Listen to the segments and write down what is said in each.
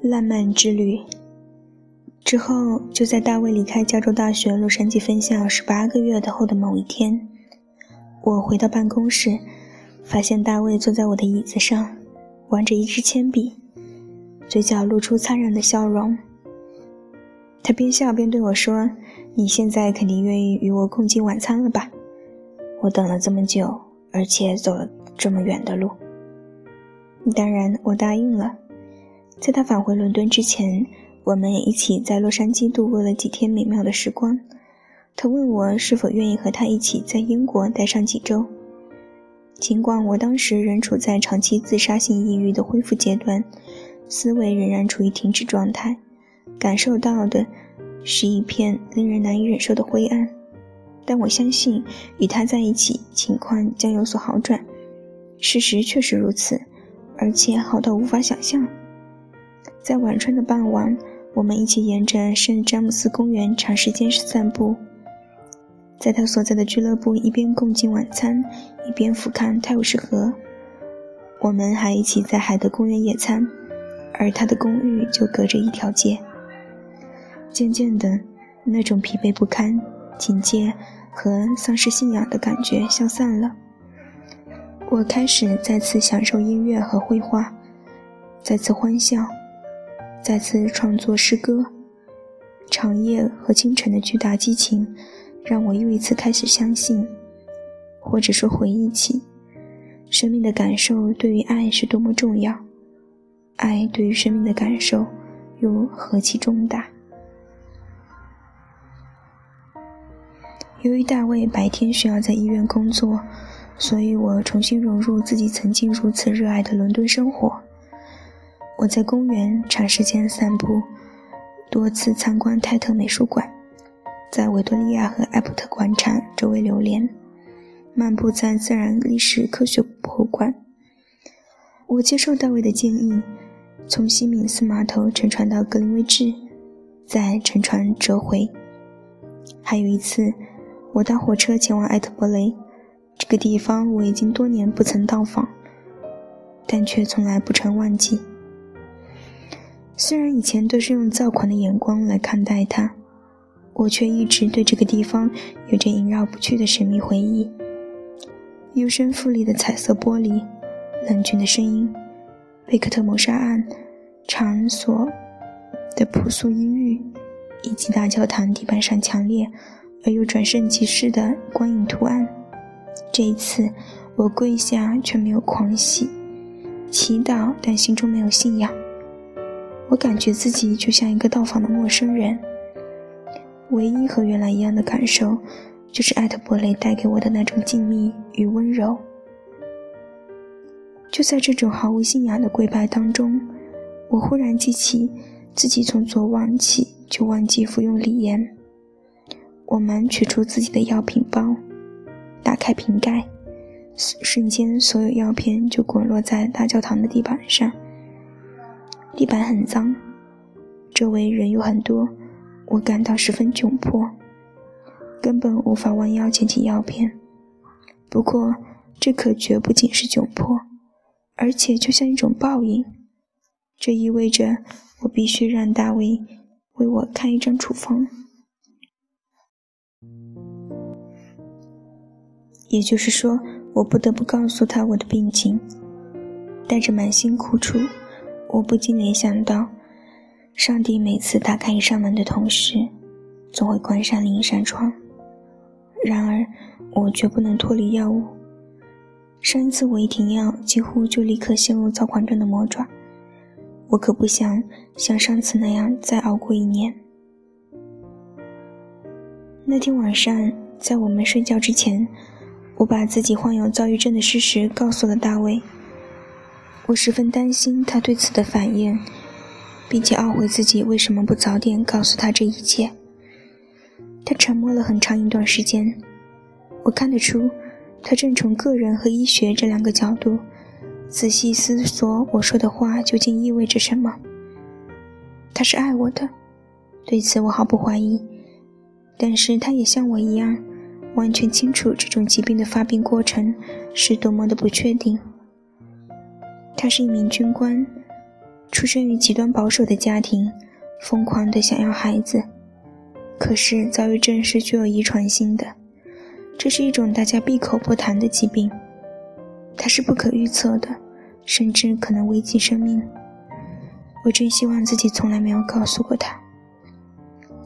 浪漫之旅之后，就在大卫离开加州大学洛杉矶分校十八个月的后的某一天，我回到办公室，发现大卫坐在我的椅子上，玩着一支铅笔，嘴角露出灿烂的笑容。他边笑边对我说：“你现在肯定愿意与我共进晚餐了吧？我等了这么久，而且走了这么远的路。”当然，我答应了。在他返回伦敦之前，我们也一起在洛杉矶度过了几天美妙的时光。他问我是否愿意和他一起在英国待上几周。尽管我当时仍处在长期自杀性抑郁的恢复阶段，思维仍然处于停止状态，感受到的是一片令人难以忍受的灰暗。但我相信与他在一起，情况将有所好转。事实确实如此，而且好到无法想象。在晚春的傍晚，我们一起沿着圣詹姆斯公园长时间散步。在他所在的俱乐部，一边共进晚餐，一边俯瞰泰晤士河。我们还一起在海德公园野餐，而他的公寓就隔着一条街。渐渐的，那种疲惫不堪、警戒和丧失信仰的感觉消散了。我开始再次享受音乐和绘画，再次欢笑。再次创作诗歌，长夜和清晨的巨大激情，让我又一次开始相信，或者说回忆起，生命的感受对于爱是多么重要，爱对于生命的感受又何其重大。由于大卫白天需要在医院工作，所以我重新融入自己曾经如此热爱的伦敦生活。我在公园长时间散步，多次参观泰特美术馆，在维多利亚和艾伯特广场周围流连，漫步在自然历史科学博物馆。我接受大卫的建议，从西敏寺码头乘船到格林威治，再乘船折回。还有一次，我搭火车前往艾特伯雷，这个地方我已经多年不曾到访，但却从来不曾忘记。虽然以前都是用躁狂的眼光来看待它，我却一直对这个地方有着萦绕不去的神秘回忆。幽深富丽的彩色玻璃，冷峻的声音，贝克特谋杀案场所的朴素阴郁，以及大教堂地板上强烈而又转瞬即逝的光影图案。这一次，我跪下却没有狂喜，祈祷但心中没有信仰。我感觉自己就像一个到访的陌生人。唯一和原来一样的感受，就是艾特伯雷带给我的那种静谧与温柔。就在这种毫无信仰的跪拜当中，我忽然记起自己从昨晚起就忘记服用锂盐。我们取出自己的药品包，打开瓶盖，瞬间所有药片就滚落在大教堂的地板上。地板很脏，周围人又很多，我感到十分窘迫，根本无法弯腰捡起药片。不过，这可绝不仅是窘迫，而且就像一种报应。这意味着我必须让大卫为我开一张处方，也就是说，我不得不告诉他我的病情，带着满心苦楚。我不禁联想到，上帝每次打开一扇门的同时，总会关上另一扇窗。然而，我绝不能脱离药物。上一次我一停药，几乎就立刻陷入躁狂症的魔爪。我可不想像上次那样再熬过一年。那天晚上，在我们睡觉之前，我把自己患有躁郁症的事实告诉了大卫。我十分担心他对此的反应，并且懊悔自己为什么不早点告诉他这一切。他沉默了很长一段时间，我看得出，他正从个人和医学这两个角度仔细思索我说的话究竟意味着什么。他是爱我的，对此我毫不怀疑，但是他也像我一样，完全清楚这种疾病的发病过程是多么的不确定。他是一名军官，出生于极端保守的家庭，疯狂的想要孩子，可是躁郁症是具有遗传性的，这是一种大家闭口不谈的疾病，它是不可预测的，甚至可能危及生命。我真希望自己从来没有告诉过他，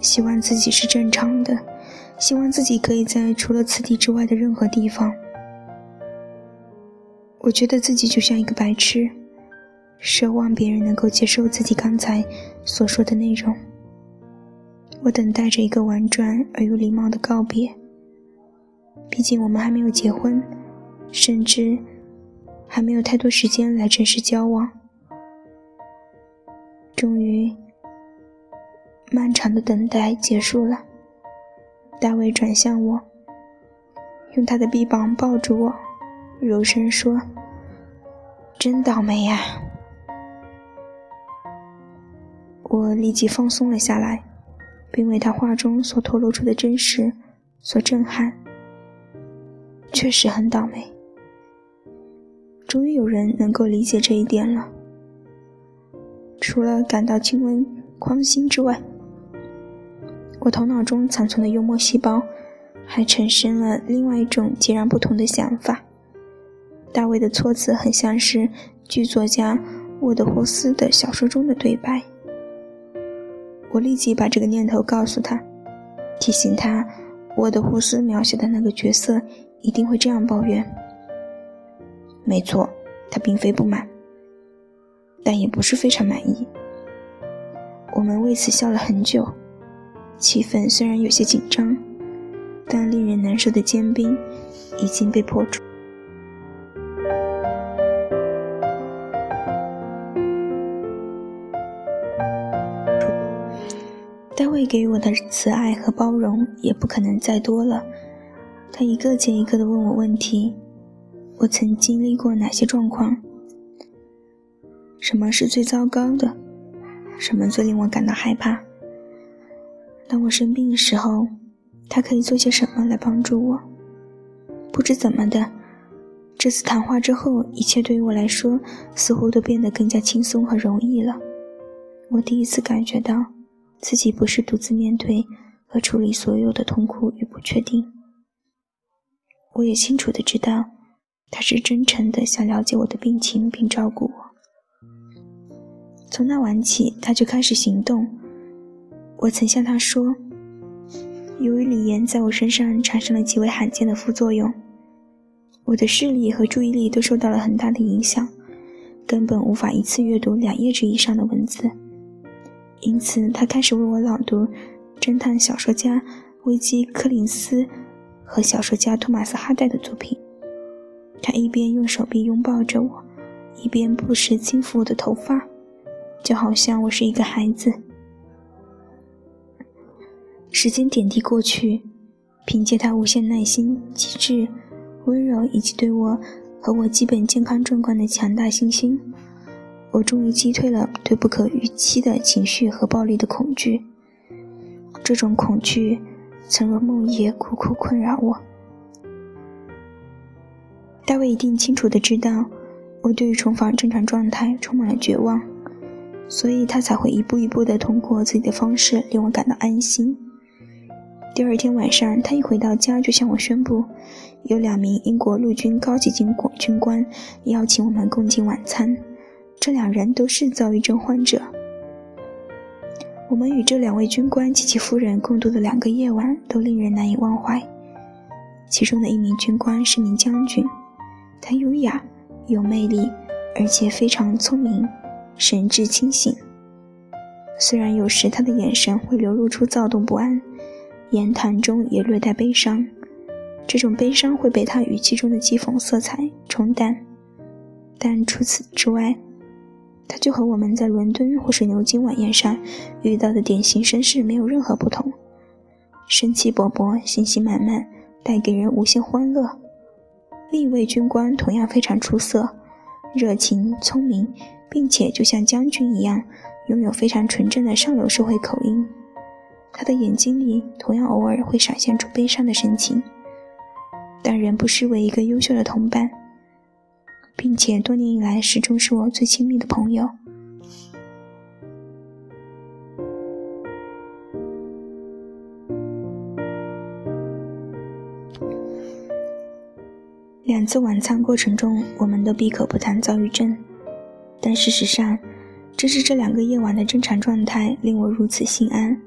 希望自己是正常的，希望自己可以在除了此地之外的任何地方。我觉得自己就像一个白痴，奢望别人能够接受自己刚才所说的内容。我等待着一个婉转而又礼貌的告别。毕竟我们还没有结婚，甚至还没有太多时间来正式交往。终于，漫长的等待结束了。大卫转向我，用他的臂膀抱住我。柔声说：“真倒霉呀！”我立即放松了下来，并为他话中所透露出的真实所震撼。确实很倒霉。终于有人能够理解这一点了。除了感到轻微宽心之外，我头脑中残存的幽默细胞还产生了另外一种截然不同的想法。大卫的措辞很像是剧作家沃德霍斯的小说中的对白。我立即把这个念头告诉他，提醒他，沃德霍斯描写的那个角色一定会这样抱怨。没错，他并非不满，但也不是非常满意。我们为此笑了很久，气氛虽然有些紧张，但令人难受的坚冰已经被破除。单位给我的慈爱和包容也不可能再多了。他一个接一个的问我问题：我曾经历过哪些状况？什么是最糟糕的？什么最令我感到害怕？当我生病的时候，他可以做些什么来帮助我？不知怎么的，这次谈话之后，一切对于我来说似乎都变得更加轻松和容易了。我第一次感觉到。自己不是独自面对和处理所有的痛苦与不确定。我也清楚的知道，他是真诚的想了解我的病情并照顾我。从那晚起，他就开始行动。我曾向他说，由于锂盐在我身上产生了极为罕见的副作用，我的视力和注意力都受到了很大的影响，根本无法一次阅读两页纸以上的文字。因此，他开始为我朗读侦探小说家维基·柯林斯和小说家托马斯·哈代的作品。他一边用手臂拥抱着我，一边不时轻抚我的头发，就好像我是一个孩子。时间点滴过去，凭借他无限耐心、机智、温柔以及对我和我基本健康状况的强大信心。我终于击退了对不可预期的情绪和暴力的恐惧。这种恐惧曾如梦魇，苦苦困扰我。大卫一定清楚的知道，我对于重返正常状态充满了绝望，所以他才会一步一步的通过自己的方式令我感到安心。第二天晚上，他一回到家就向我宣布，有两名英国陆军高级军军官邀请我们共进晚餐。这两人都是躁郁症患者。我们与这两位军官及其夫人共度的两个夜晚都令人难以忘怀。其中的一名军官是名将军，他优雅、有魅力，而且非常聪明，神志清醒。虽然有时他的眼神会流露出躁动不安，言谈中也略带悲伤，这种悲伤会被他语气中的讥讽色彩冲淡。但除此之外，他就和我们在伦敦或是牛津晚宴上遇到的典型绅士没有任何不同，生气勃勃，信心满满，带给人无限欢乐。另一位军官同样非常出色，热情、聪明，并且就像将军一样，拥有非常纯正的上流社会口音。他的眼睛里同样偶尔会闪现出悲伤的神情，但仍不失为一个优秀的同伴。并且多年以来始终是我最亲密的朋友。两次晚餐过程中，我们都闭口不谈躁郁症，但事实上，正是这两个夜晚的正常状态令我如此心安，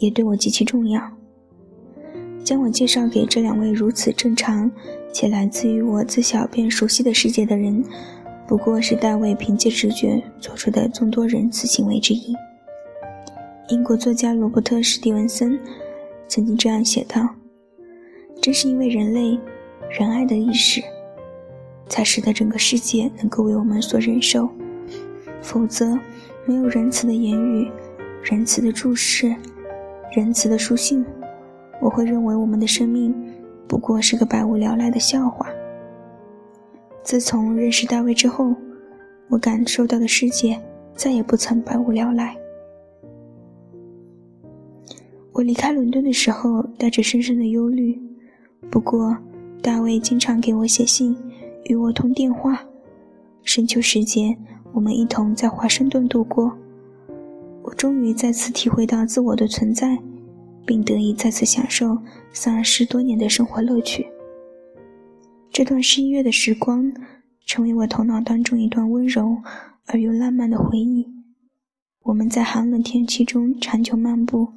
也对我极其重要。将我介绍给这两位如此正常且来自于我自小便熟悉的世界的人，不过是大卫凭借直觉做出的众多仁慈行为之一。英国作家罗伯特·史蒂文森曾经这样写道：“正是因为人类。”仁爱的意识，才使得整个世界能够为我们所忍受。否则，没有仁慈的言语、仁慈的注视、仁慈的书信，我会认为我们的生命不过是个百无聊赖的笑话。自从认识大卫之后，我感受到的世界再也不曾百无聊赖。我离开伦敦的时候，带着深深的忧虑，不过。大卫经常给我写信，与我通电话。深秋时节，我们一同在华盛顿度过。我终于再次体会到自我的存在，并得以再次享受丧失多年的生活乐趣。这段十一月的时光，成为我头脑当中一段温柔而又浪漫的回忆。我们在寒冷天气中长久漫步，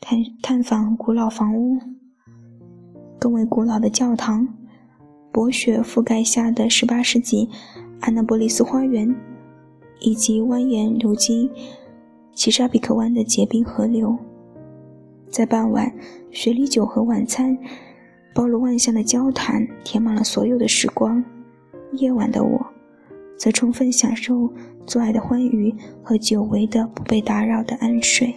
探探访古老房屋。更为古老的教堂，薄雪覆盖下的18世纪安娜波利斯花园，以及蜿蜒流经奇沙比克湾的结冰河流。在傍晚，雪里酒和晚餐，包罗万象的交谈填满了所有的时光。夜晚的我，则充分享受做爱的欢愉和久违的不被打扰的安睡。